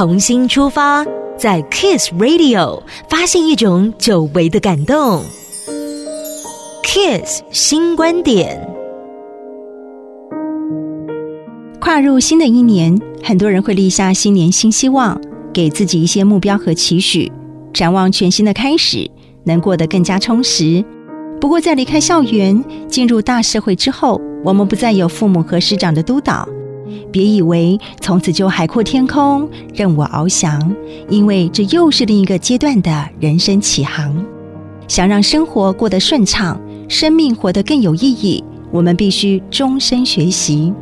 重新出发，在 Kiss Radio 发现一种久违的感动。Kiss 新观点，跨入新的一年，很多人会立下新年新希望，给自己一些目标和期许，展望全新的开始，能过得更加充实。不过，在离开校园、进入大社会之后，我们不再有父母和师长的督导。别以为从此就海阔天空、任我翱翔，因为这又是另一个阶段的人生启航。想让生活过得顺畅，生命活得更有意义，我们必须终身学习。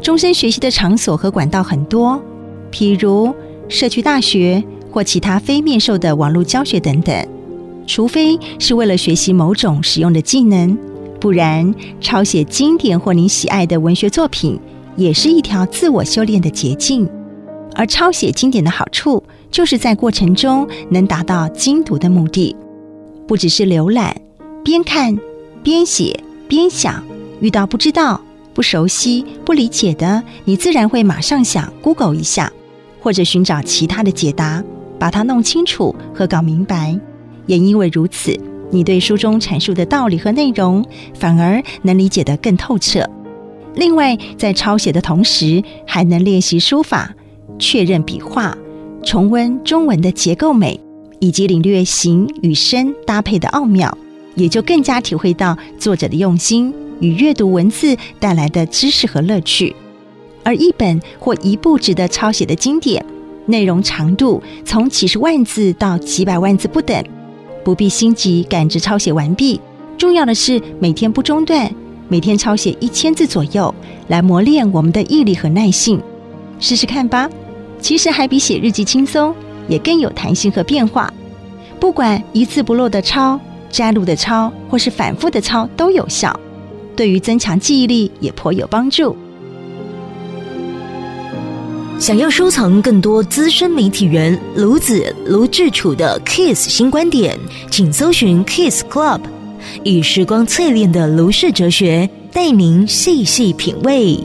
终身学习的场所和管道很多，譬如社区大学或其他非面授的网络教学等等。除非是为了学习某种实用的技能，不然抄写经典或您喜爱的文学作品。也是一条自我修炼的捷径，而抄写经典的好处，就是在过程中能达到精读的目的，不只是浏览，边看边写边想，遇到不知道、不熟悉、不理解的，你自然会马上想 Google 一下，或者寻找其他的解答，把它弄清楚和搞明白。也因为如此，你对书中阐述的道理和内容，反而能理解得更透彻。另外，在抄写的同时，还能练习书法、确认笔画、重温中文的结构美，以及领略形与声搭配的奥妙，也就更加体会到作者的用心与阅读文字带来的知识和乐趣。而一本或一部值得抄写的经典，内容长度从几十万字到几百万字不等，不必心急赶着抄写完毕，重要的是每天不中断。每天抄写一千字左右，来磨练我们的毅力和耐性，试试看吧。其实还比写日记轻松，也更有弹性和变化。不管一字不漏的抄、摘录的抄，或是反复的抄，都有效。对于增强记忆力也颇有帮助。想要收藏更多资深媒体人卢子卢智楚的 Kiss 新观点，请搜寻 Kiss Club。以时光淬炼的卢氏哲学，带您细细品味。